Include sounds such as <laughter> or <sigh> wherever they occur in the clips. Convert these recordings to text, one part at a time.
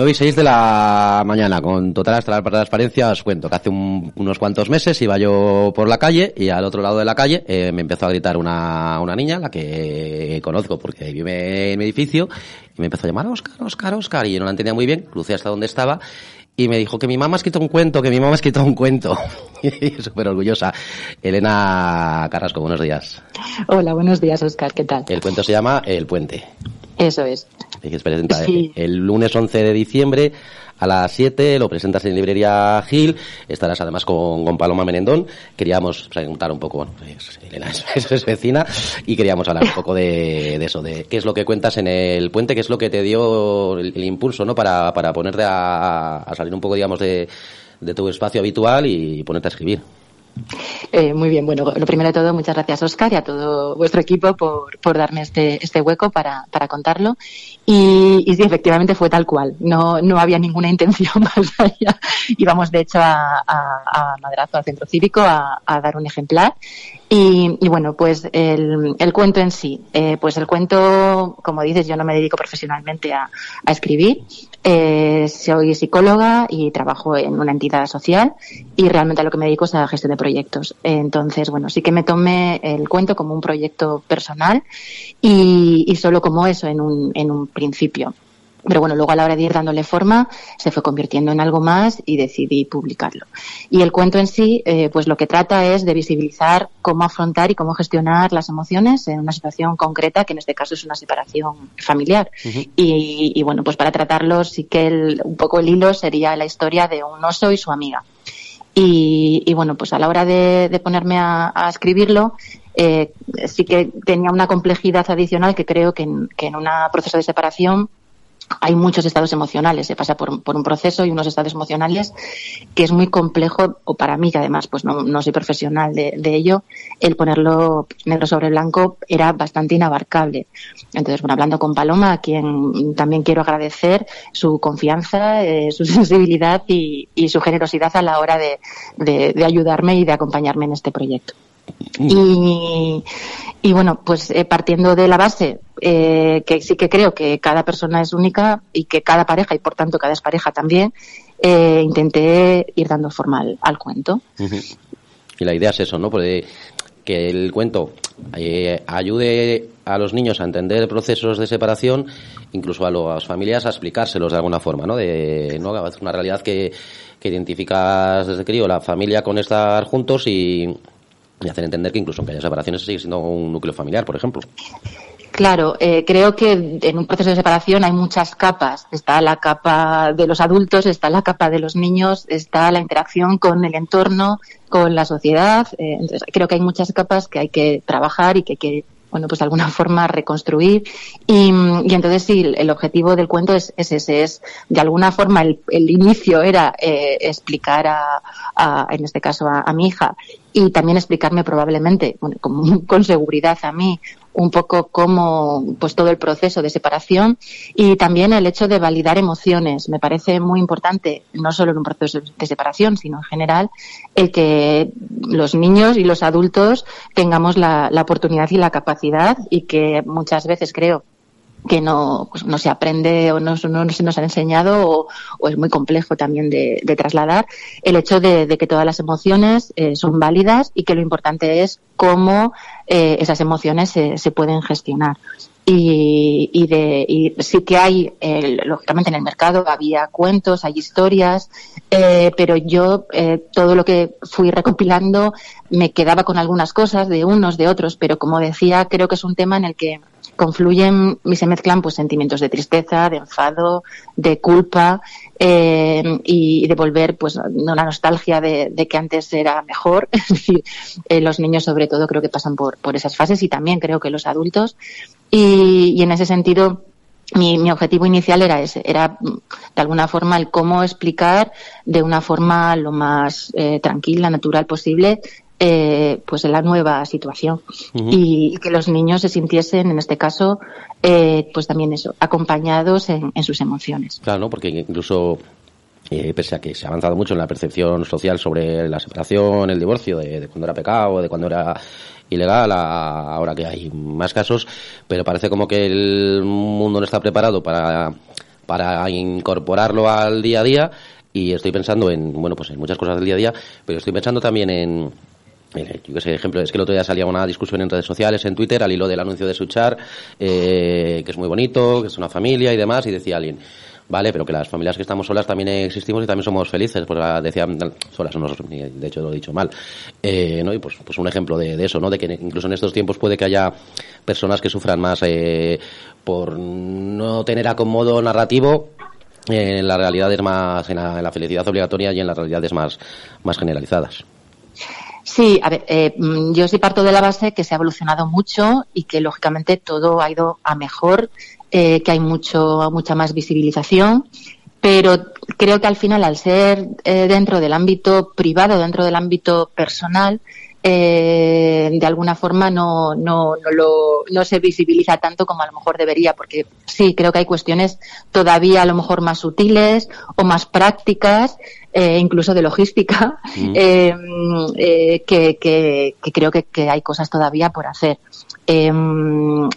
9 y 6 de la mañana, con total hasta la transparencia, os cuento que hace unos cuantos meses iba yo por la calle y al otro lado de la calle eh, me empezó a gritar una, una niña, la que conozco porque vive en mi edificio, y me empezó a llamar Oscar, Oscar, Oscar, y yo no la entendía muy bien, crucé hasta donde estaba y me dijo que mi mamá ha escrito un cuento, que mi mamá ha escrito un cuento. <laughs> y súper orgullosa. Elena Carrasco, buenos días. Hola, buenos días, Oscar. ¿Qué tal? El cuento se llama El Puente. Eso es. Y que se presenta Sí. el lunes 11 de diciembre a las 7, lo presentas en librería Gil, estarás además con, con Paloma Menendón. Queríamos preguntar un poco, bueno, pues, Elena <laughs> es, es vecina, y queríamos hablar un poco de, de eso, de qué es lo que cuentas en el puente, qué es lo que te dio el, el impulso, ¿no? Para, para ponerte a, a salir un poco, digamos, de, de tu espacio habitual y ponerte a escribir. Eh, muy bien, bueno, lo primero de todo, muchas gracias, Oscar, y a todo vuestro equipo por, por darme este, este hueco para, para contarlo. Y, y sí, efectivamente fue tal cual. No, no había ninguna intención <laughs> más allá. Íbamos, de hecho, a, a, a Madrazo, al centro cívico, a, a dar un ejemplar. Y, y bueno, pues el, el cuento en sí. Eh, pues el cuento, como dices, yo no me dedico profesionalmente a, escribir. Eh, soy psicóloga y trabajo en una entidad social y realmente a lo que me dedico es a la gestión de proyectos. Entonces, bueno, sí que me tomé el cuento como un proyecto personal y, y solo como eso en un, en un principio. Pero bueno, luego a la hora de ir dándole forma, se fue convirtiendo en algo más y decidí publicarlo. Y el cuento en sí, eh, pues lo que trata es de visibilizar cómo afrontar y cómo gestionar las emociones en una situación concreta, que en este caso es una separación familiar. y, y bueno, pues para tratarlo sí que el- un poco el hilo sería la historia de un oso y su amiga. Y, y bueno, pues a la hora de, de ponerme a, a escribirlo, eh, sí que tenía una complejidad adicional que creo que en, que en un proceso de separación hay muchos estados emocionales, se pasa por, un proceso y unos estados emocionales que es muy complejo, o para mí, que además pues no, no soy profesional de, ello, el ponerlo negro sobre blanco era bastante inabarcable. Entonces, bueno, hablando con Paloma, a quien también quiero agradecer su confianza, eh, su <laughs> sensibilidad y, su generosidad a la hora de- de ayudarme y de acompañarme en este proyecto. Y, y bueno, pues eh, partiendo de la base, eh, que sí que creo que cada persona es única y que cada pareja, y por tanto cada pareja también, eh, intenté ir dando forma al, al cuento. Y la idea es eso, ¿no? Porque que el cuento eh, ayude a los niños a entender procesos de separación, incluso a las familias a explicárselos de alguna forma, ¿no? De, ¿no? Es una realidad que, que identificas desde crío, la familia con estar juntos y, y hacer entender que incluso aunque haya separaciones sigue siendo un núcleo familiar, por ejemplo. Claro, eh, creo que en un proceso de separación hay muchas capas. Está la capa de los adultos, está la capa de los niños, está la interacción con el entorno, con la sociedad. eh, entonces, creo que hay muchas capas que hay que trabajar y que hay que, bueno, pues de alguna <laughs> forma reconstruir. Y, entonces sí, el- objetivo del cuento es, es ese, es de alguna forma el, el inicio era eh, explicar a, en este caso a mi hija y también explicarme probablemente, bueno, <laughs> con, seguridad a mí, un poco cómo pues todo el proceso de separación y también el hecho de validar emociones. Me parece muy importante, no solo en un proceso de separación, sino en general, el que los niños y los adultos tengamos la, la oportunidad y la capacidad y que muchas veces creo que no, pues no se aprende o no, no se nos ha enseñado o, es muy complejo también de, trasladar el hecho de, de que todas las emociones eh, son válidas y que lo importante es cómo eh, esas emociones se, se pueden gestionar. Y, y, de, y sí que hay, eh, lógicamente en el mercado había cuentos, hay historias, eh, pero yo eh, todo lo que fui recopilando me quedaba con algunas cosas de unos, de otros, pero como decía, creo que es un tema en el que confluyen y se mezclan pues sentimientos de tristeza, de enfado, de culpa eh, y de volver pues una nostalgia de, que antes era mejor. <laughs> Eh, los niños sobre todo creo que pasan por, por esas fases y también creo que los adultos. Y, en ese sentido, mi, mi, objetivo inicial era ese, era de alguna forma el cómo explicar de una forma lo más eh, tranquila, natural posible eh, pues la nueva situación. Y, que los niños se sintiesen en este caso eh, pues también eso acompañados en, sus emociones. Claro porque incluso eh, pese a que se ha avanzado mucho en la percepción social sobre la separación el divorcio de, cuando era pecado de cuando era ilegal ahora que hay más casos pero parece como que el mundo no está preparado para para incorporarlo al día a día y estoy pensando en bueno pues en muchas cosas del día a día pero estoy pensando también en yo que sé, ejemplo, es que el otro día salía una discusión en redes sociales, en Twitter, al hilo del anuncio de Suchar, eh, que es muy bonito, que es una familia y demás, y decía alguien, vale, pero que las familias que estamos solas también existimos y también somos felices, pues ah, decían, solas, no, de hecho lo he dicho mal, eh, ¿no? Y pues, pues un ejemplo de, eso, ¿no? De que incluso en estos tiempos puede que haya personas que sufran más eh, por no tener acomodo narrativo en las realidades más, en la, en la felicidad obligatoria y en las realidades más, más generalizadas. Sí, a ver, eh, mm, yo sí parto de la base que se ha evolucionado mucho y que lógicamente todo ha ido a mejor, eh, que hay mucho, mucha más visibilización, pero creo que al final, al ser eh, dentro del ámbito privado, dentro del ámbito personal, eh, de alguna forma no, no, no, lo, no se visibiliza tanto como a lo mejor debería, porque sí, creo que hay cuestiones todavía a lo mejor más sutiles o más prácticas, eh, incluso de logística, mm. <laughs> eh, eh, que, que, que, creo que, que, hay cosas todavía por hacer. Eh,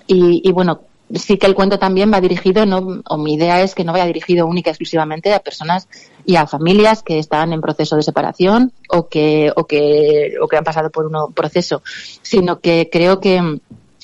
y, y bueno, sí que el cuento también va dirigido, no, o mi idea es que no vaya dirigido única y exclusivamente a personas y a familias que están en proceso de separación o que, o que, o que han pasado por un proceso, sino que creo que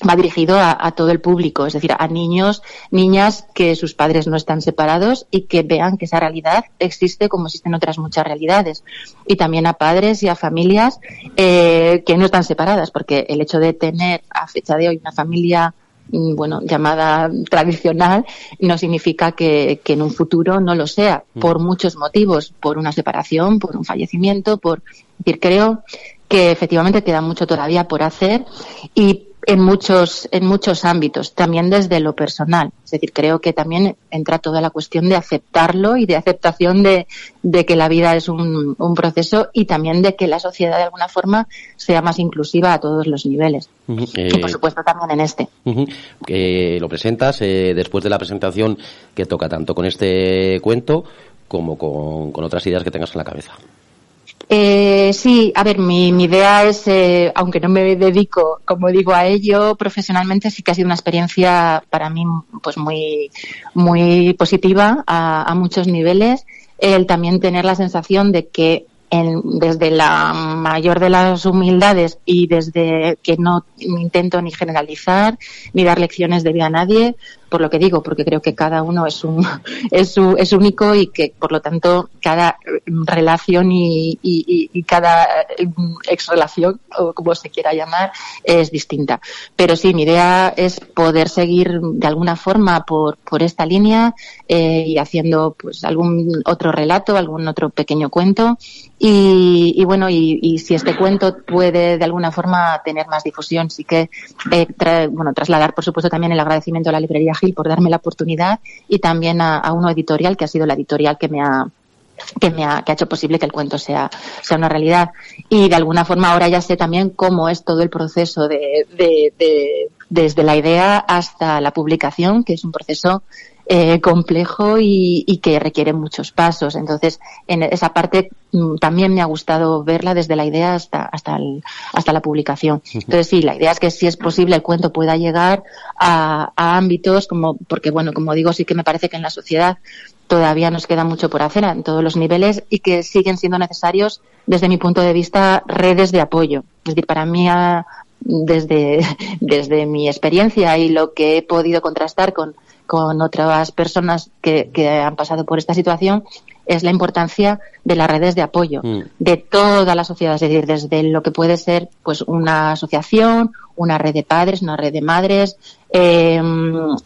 va dirigido a, todo el público, es decir, a niños, niñas que sus padres no están separados y que vean que esa realidad existe como existen otras muchas realidades. Y también a padres y a familias eh, que no están separadas, porque el hecho de tener a fecha de hoy una familia bueno, llamada tradicional, no significa que, que, en un futuro no lo sea, mm. por muchos motivos, por una separación, por un fallecimiento, por, decir, creo que efectivamente queda mucho todavía por hacer y en muchos, en muchos ámbitos, también desde lo personal. Es decir, creo que también entra toda la cuestión de aceptarlo y de aceptación de, de que la vida es un, un, proceso y también de que la sociedad de alguna forma sea más inclusiva a todos los niveles. y por supuesto también en este. lo presentas eh, después de la presentación que toca tanto con este cuento como con, con otras ideas que tengas en la cabeza. Eh, sí, a ver, mi, mi idea es, eh, aunque no me dedico, como digo, a ello profesionalmente, sí que ha sido una experiencia para mí, pues muy, muy positiva a, a muchos niveles. El también tener la sensación de que en, desde la mayor de las humildades y desde que no intento ni generalizar ni dar lecciones de vida a nadie, por lo que digo, porque creo que cada uno es un <laughs> es, es único y que por lo tanto cada relación y, y, y cada ex relación o como se quiera llamar es distinta. Pero sí, mi idea es poder seguir de alguna forma por, por esta línea eh, y haciendo pues algún otro relato, algún otro pequeño cuento y, bueno, y, si este cuento puede de alguna forma tener más difusión, sí que eh, bueno, trasladar por supuesto también el agradecimiento a la librería por darme la oportunidad y también a, a uno editorial que ha sido la editorial que me ha que me ha, que ha hecho posible que el cuento sea, sea una realidad. Y de alguna forma ahora ya sé también cómo es todo el proceso de, de, de desde la idea hasta la publicación, que es un proceso eh, complejo y, y, que requiere muchos pasos. Entonces, en esa parte mm, también me ha gustado verla desde la idea hasta, hasta, el, hasta la publicación. Entonces, sí, la idea es que si es posible el cuento pueda llegar a, a ámbitos como, porque bueno, como digo, sí que me parece que en la sociedad todavía nos queda mucho por hacer en todos los niveles y que siguen siendo necesarios, desde mi punto de vista, redes de apoyo. Es decir, para mí, desde, <laughs> desde mi experiencia y lo que he podido contrastar con con otras personas que, que han pasado por esta situación, es la importancia de las redes de apoyo Mm. de toda la sociedad, es decir, desde lo que puede ser pues una asociación, una red de padres, una red de madres, eh,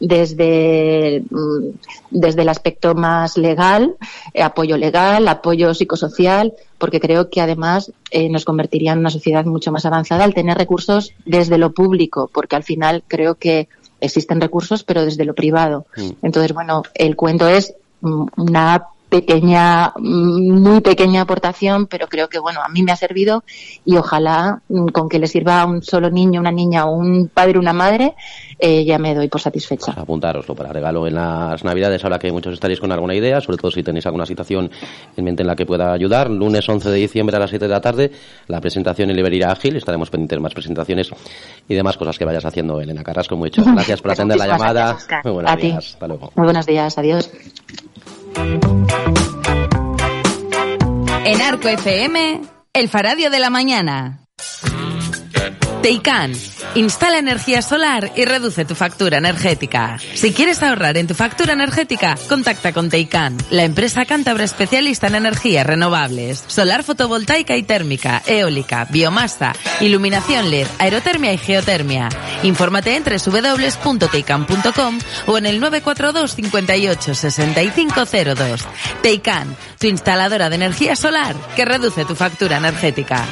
desde, mm, desde el aspecto más legal, eh, apoyo legal, apoyo psicosocial, porque creo que además eh, nos convertiría en una sociedad mucho más avanzada al tener recursos desde lo público, porque al final creo que existen recursos, pero desde lo privado. Mm. Entonces, bueno, el cuento es mm, una pequeña, mm, muy pequeña aportación, pero creo que bueno, a mí me ha servido y ojalá mm, con que le sirva a un solo niño, una niña o un padre, una madre, eh, ya me doy por satisfecha. apuntároslo para regalo en las navidades ahora que muchos estaréis con alguna idea sobre todo si tenéis alguna situación en mente en la que pueda ayudar. Lunes 11 de diciembre a las 7 de la tarde la presentación en librería ágil. Estaremos pendientes de más presentaciones y demás cosas que vayas haciendo Elena Carrasco hecho. <laughs> Gracias por Pues atender la llamada. gracias, muy buenos A ti. días. Hasta luego. Muy buenos días, adiós. En Arco FM, el Faradio de la Mañana. Teican. Instala energía solar y reduce tu factura energética. Si quieres ahorrar en tu factura energética, contacta con Teican, la empresa cántabra especialista en energías renovables, solar fotovoltaica y térmica, eólica, biomasa, iluminación LED, aerotermia y geotermia. Infórmate en www.teican.com o en el 942 58 6502. Teican, tu instaladora de energía solar que reduce tu factura energética.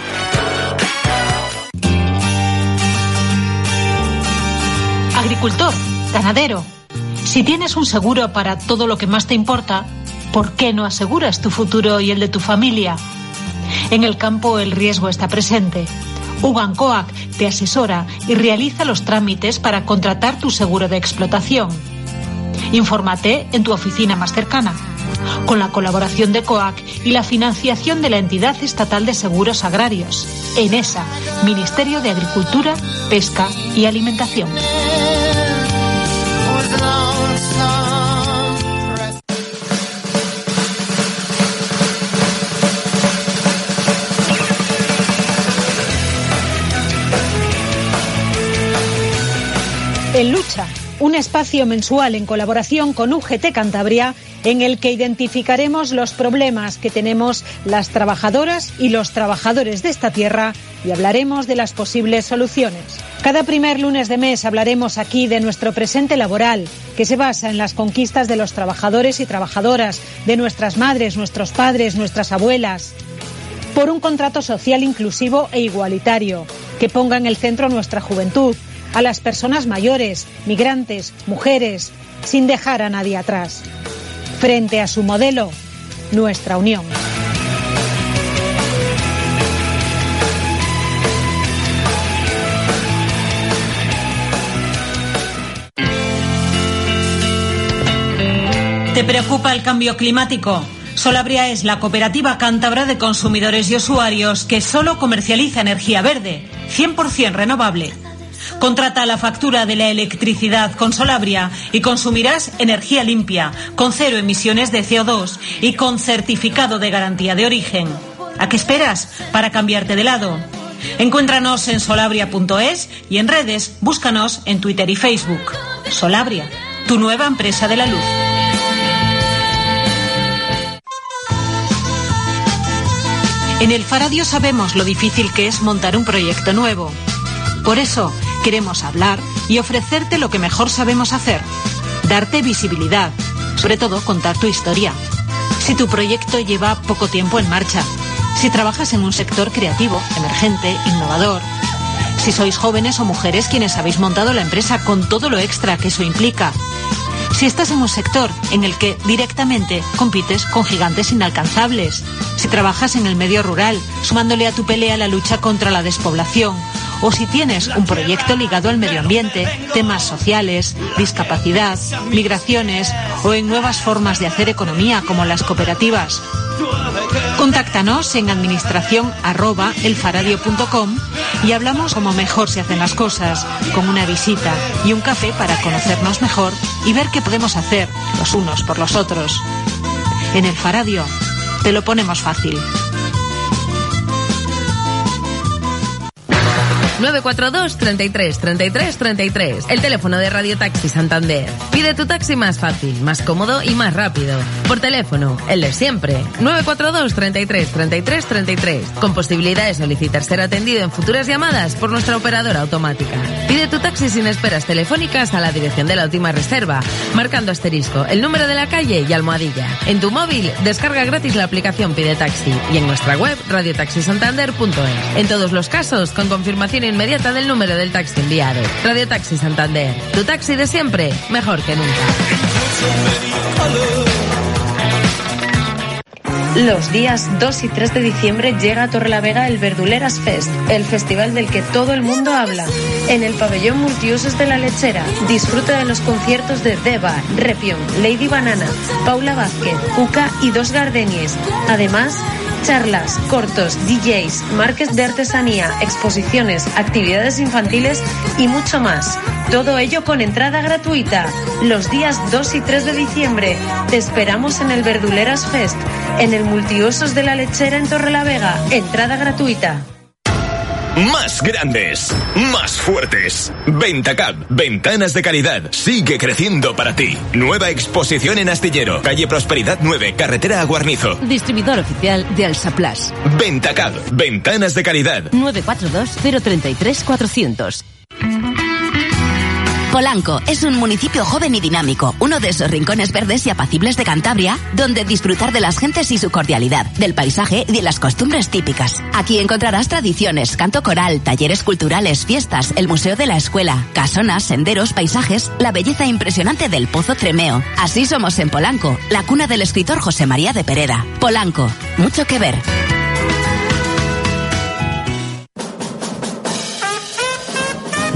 Agricultor, ganadero, si tienes un seguro para todo lo que más te importa, ¿por qué no aseguras tu futuro y el de tu familia? En el campo el riesgo está presente. Ugancoac te asesora y realiza los trámites para contratar tu seguro de explotación. Infórmate en tu oficina más cercana. Con la colaboración de COAC y la financiación de la Entidad Estatal de Seguros Agrarios, ENESA, Ministerio de Agricultura, Pesca y Alimentación. Un espacio mensual en colaboración con UGT Cantabria en el que identificaremos los problemas que tenemos las trabajadoras y los trabajadores de esta tierra y hablaremos de las posibles soluciones. Cada primer lunes de mes hablaremos aquí de nuestro presente laboral, que se basa en las conquistas de los trabajadores y trabajadoras, de nuestras madres, nuestros padres, nuestras abuelas por un contrato social inclusivo e igualitario, que ponga en el centro nuestra juventud, a las personas mayores, migrantes, mujeres, sin dejar a nadie atrás. Frente a su modelo, nuestra unión. ¿Te preocupa el cambio climático? Solabria es la cooperativa cántabra de consumidores y usuarios que solo comercializa energía verde, 100% renovable. Contrata la factura de la electricidad con Solabria y consumirás energía limpia, con cero emisiones de CO2 y con certificado de garantía de origen. ¿A qué esperas para cambiarte de lado? Encuéntranos en solabria.es y en redes búscanos en Twitter y Facebook. Solabria, tu nueva empresa de la luz. En el Faradio sabemos lo difícil que es montar un proyecto nuevo. Por eso queremos hablar y ofrecerte lo que mejor sabemos hacer, darte visibilidad, sobre todo contar tu historia. Si tu proyecto lleva poco tiempo en marcha, si trabajas en un sector creativo, emergente, innovador, si sois jóvenes o mujeres quienes habéis montado la empresa con todo lo extra que eso implica, si estás en un sector en el que directamente compites con gigantes inalcanzables, si trabajas en el medio rural, sumándole a tu pelea la lucha contra la despoblación, o si tienes un proyecto ligado al medio ambiente, temas sociales, discapacidad, migraciones o en nuevas formas de hacer economía como las cooperativas. Contáctanos en administración y hablamos como mejor se hacen las cosas, con una visita y un café para conocernos mejor y ver qué podemos hacer los unos por los otros. En el Faradio te lo ponemos fácil. 942 33 33 33. El teléfono de Radio Taxi Santander. Pide tu taxi más fácil, más cómodo y más rápido. Por teléfono, el de siempre. 942 33 33 33. Con posibilidad de solicitar ser atendido en futuras llamadas por nuestra operadora automática. Pide tu taxi sin esperas telefónicas a la dirección de la última reserva, marcando asterisco, el número de la calle y almohadilla. En tu móvil, descarga gratis la aplicación Pide Taxi y en nuestra web radiotaxisantander.es. En todos los casos, con confirmación inmediata del número del taxi enviado. Radio Taxi Santander. Tu taxi de siempre, mejor que nunca. Los días 2 y 3 de diciembre llega a Torrelavega el Verduleras Fest, el festival del que todo el mundo habla. En el pabellón multiusos de la lechera, disfruta de los conciertos de Deva, Repion, Lady Banana, Paula Vázquez, Cuca y Dos Gardenies. Además, charlas, cortos, DJs, marques de artesanía, exposiciones, actividades infantiles y mucho más. Todo ello con entrada gratuita. Los días 2 y 3 de diciembre te esperamos en el Verduleras Fest, en el Multiusos de la Lechera en Torrelavega. Entrada gratuita. Más grandes, más fuertes. Ventacab, ventanas de calidad, sigue creciendo para ti. Nueva exposición en Astillero, calle Prosperidad 9, carretera a Guarnizo. Distribuidor oficial de Alsaplas. Ventacab, ventanas de calidad. 942-033-400. Polanco es un municipio joven y dinámico, uno de esos rincones verdes y apacibles de Cantabria, donde disfrutar de las gentes y su cordialidad, del paisaje y de las costumbres típicas. Aquí encontrarás tradiciones, canto coral, talleres culturales, fiestas, el museo de la escuela, casonas, senderos, paisajes, la belleza impresionante del Pozo Tremeo. Así somos en Polanco, la cuna del escritor José María de Pereda. Polanco, mucho que ver.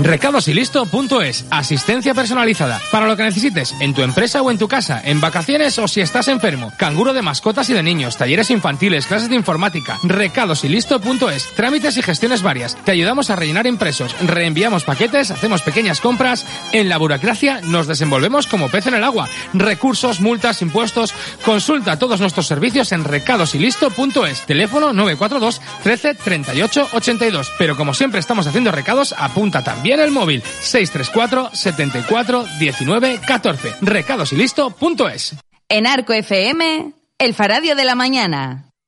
Recadosylisto.es. Asistencia personalizada. Para lo que necesites, en tu empresa o en tu casa, en vacaciones o si estás enfermo. Canguro de mascotas y de niños, talleres infantiles, clases de informática. Recadosylisto.es. Trámites y gestiones varias. Te ayudamos a rellenar impresos. Reenviamos paquetes, hacemos pequeñas compras. En la burocracia nos desenvolvemos como pez en el agua. Recursos, multas, impuestos. Consulta todos nuestros servicios en recadosylisto.es. Teléfono 942 13 38 82. Pero como siempre estamos haciendo recados, apunta también el móvil 634 74 19 14. Recadosylisto.es. En Arco FM, el Faradio de la Mañana.